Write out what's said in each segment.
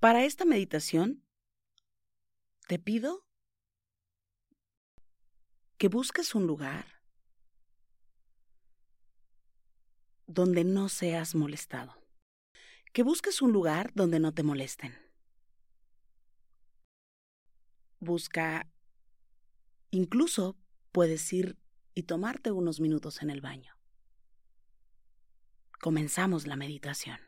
Para esta meditación, te pido que busques un lugar donde no seas molestado. Que busques un lugar donde no te molesten. Busca, incluso puedes ir y tomarte unos minutos en el baño. Comenzamos la meditación.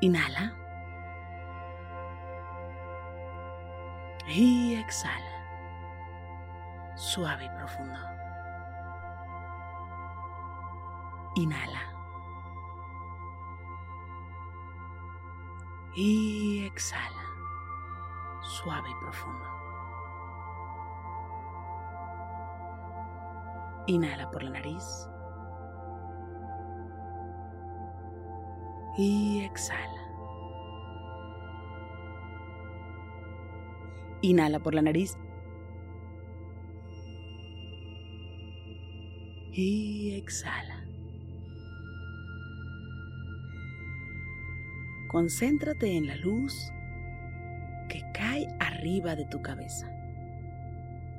Inhala. Y exhala. Suave y profundo. Inhala. Y exhala. Suave y profundo. Inhala por la nariz. Y exhala. Inhala por la nariz. Y exhala. Concéntrate en la luz que cae arriba de tu cabeza.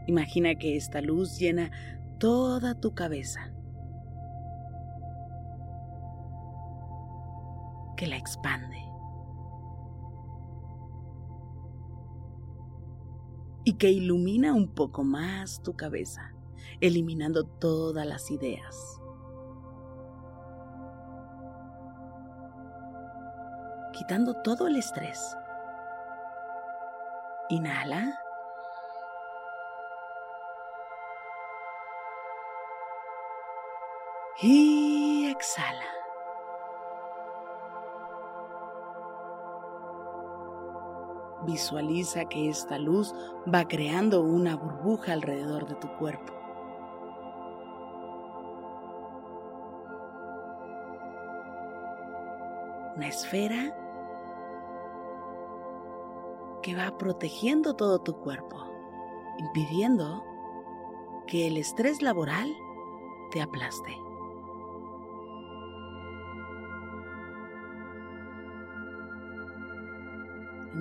Imagina que esta luz llena toda tu cabeza. Que la expande. Y que ilumina un poco más tu cabeza, eliminando todas las ideas. Quitando todo el estrés. Inhala. y Visualiza que esta luz va creando una burbuja alrededor de tu cuerpo. Una esfera que va protegiendo todo tu cuerpo, impidiendo que el estrés laboral te aplaste.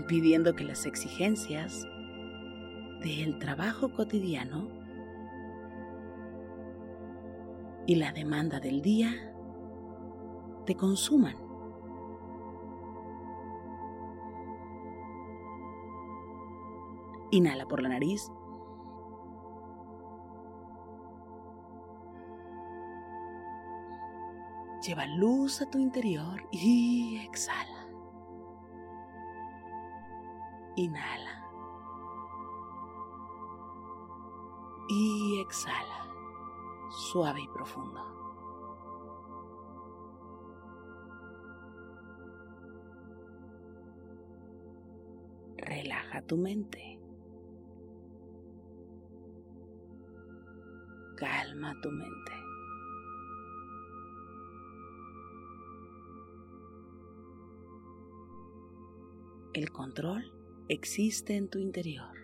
Impidiendo que las exigencias del trabajo cotidiano y la demanda del día te consuman. Inhala por la nariz. Lleva luz a tu interior y exhala. Inhala. Y exhala, suave y profundo. Relaja tu mente. Calma tu mente. El control existe en tu interior.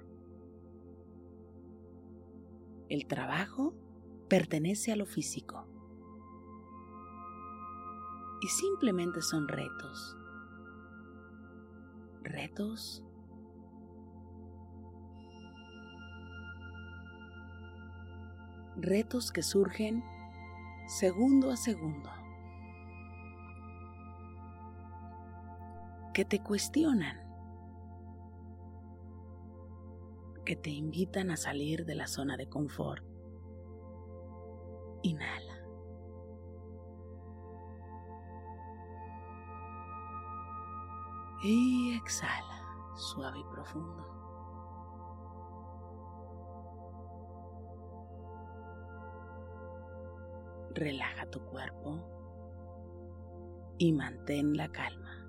El trabajo pertenece a lo físico y simplemente son retos. Retos retos que surgen segundo a segundo, que te cuestionan, que te invitan a salir de la zona de confort. Inhala. Y exhala, suave y profundo. Relaja tu cuerpo y mantén la calma.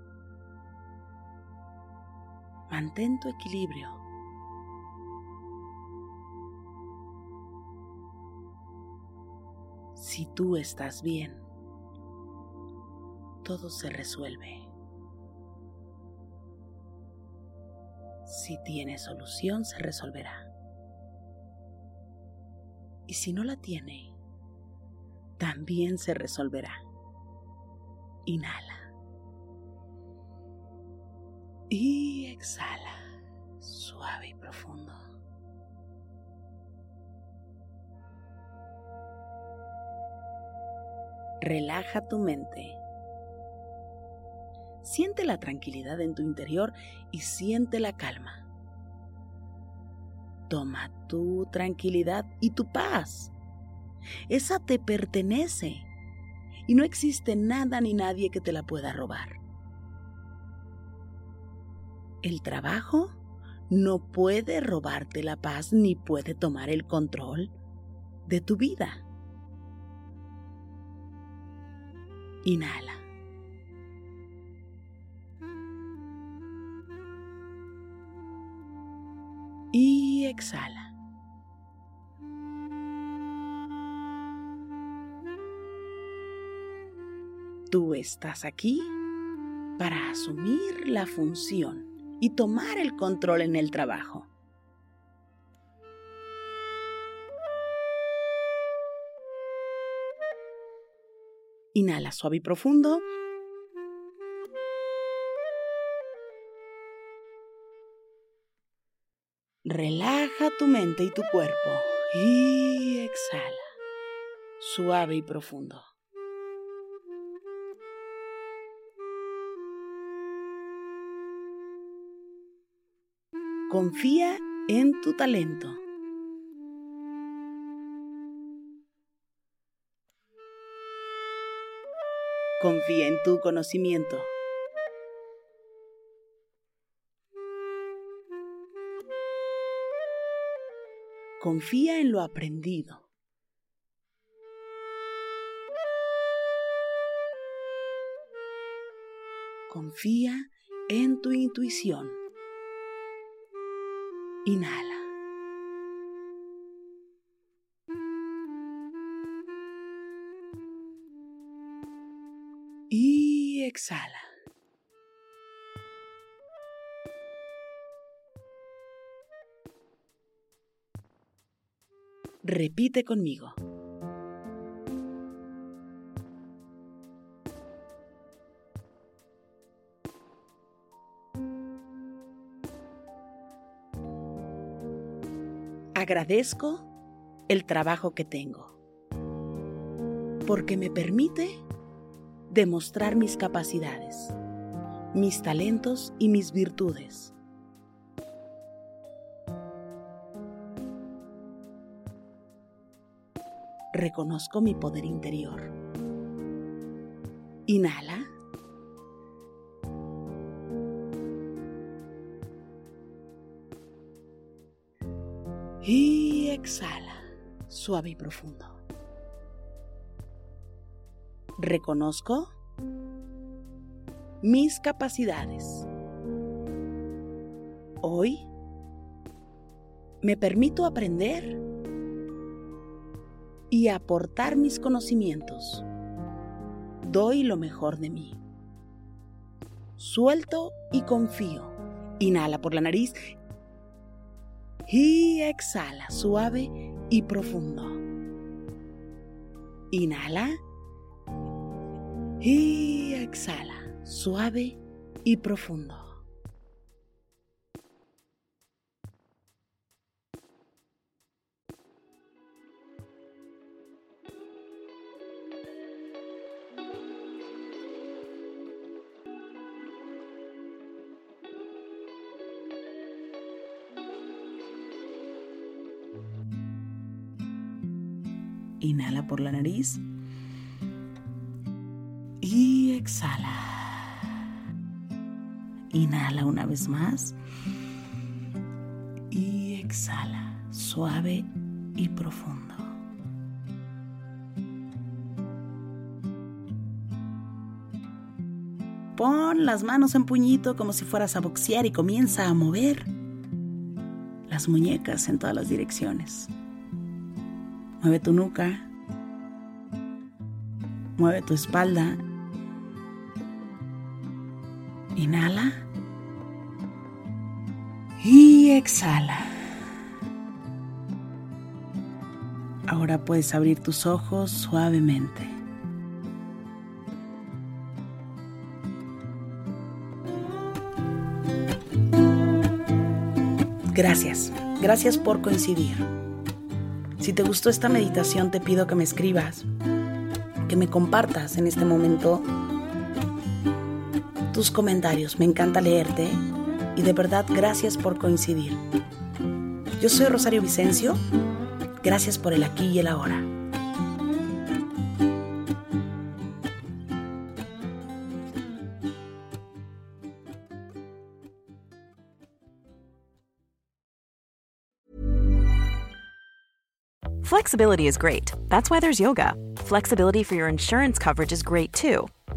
Mantén tu equilibrio Si tú estás bien, todo se resuelve. Si tiene solución, se resolverá. Y si no la tiene, también se resolverá. Inhala. Y exhala, suave y profundo. Relaja tu mente. Siente la tranquilidad en tu interior y siente la calma. Toma tu tranquilidad y tu paz. Esa te pertenece y no existe nada ni nadie que te la pueda robar. El trabajo no puede robarte la paz ni puede tomar el control de tu vida. Inhala. Y exhala. Tú estás aquí para asumir la función y tomar el control en el trabajo. Inhala suave y profundo. Relaja tu mente y tu cuerpo y exhala, suave y profundo. Confía en tu talento. Confía en tu conocimiento. Confía en lo aprendido. confía en tu intuición. Inhala. Repite conmigo. Agradezco el trabajo que tengo, porque me permite demostrar mis capacidades, mis talentos y mis virtudes. Reconozco mi poder interior. Inhala. Y exhala, suave y profundo. Reconozco mis capacidades. Hoy me permito aprender y aportar mis conocimientos. Doy lo mejor de mí. Suelto y confío. Inhala por la nariz y exhala suave y profundo. Inhala y exhala suave y profundo. Inhala por la nariz. Exhala. Inhala una vez más. Y exhala, suave y profundo. Pon las manos en puñito como si fueras a boxear y comienza a mover las muñecas en todas las direcciones. Mueve tu nuca. Mueve tu espalda. Inhala. Y exhala. Ahora puedes abrir tus ojos suavemente. Gracias, gracias por coincidir. Si te gustó esta meditación, te pido que me escribas, que me compartas en este momento tus comentarios. Me encanta leerte y de verdad gracias por coincidir. Yo soy Rosario Vicencio. Gracias por el aquí y el ahora. Flexibility is great. That's why there's yoga. Flexibility for your insurance coverage is great too.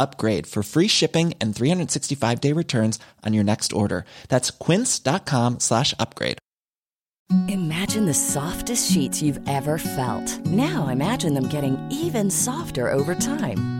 upgrade for free shipping and 365 day returns on your next order. That's quince.com slash upgrade. Imagine the softest sheets you've ever felt. Now imagine them getting even softer over time.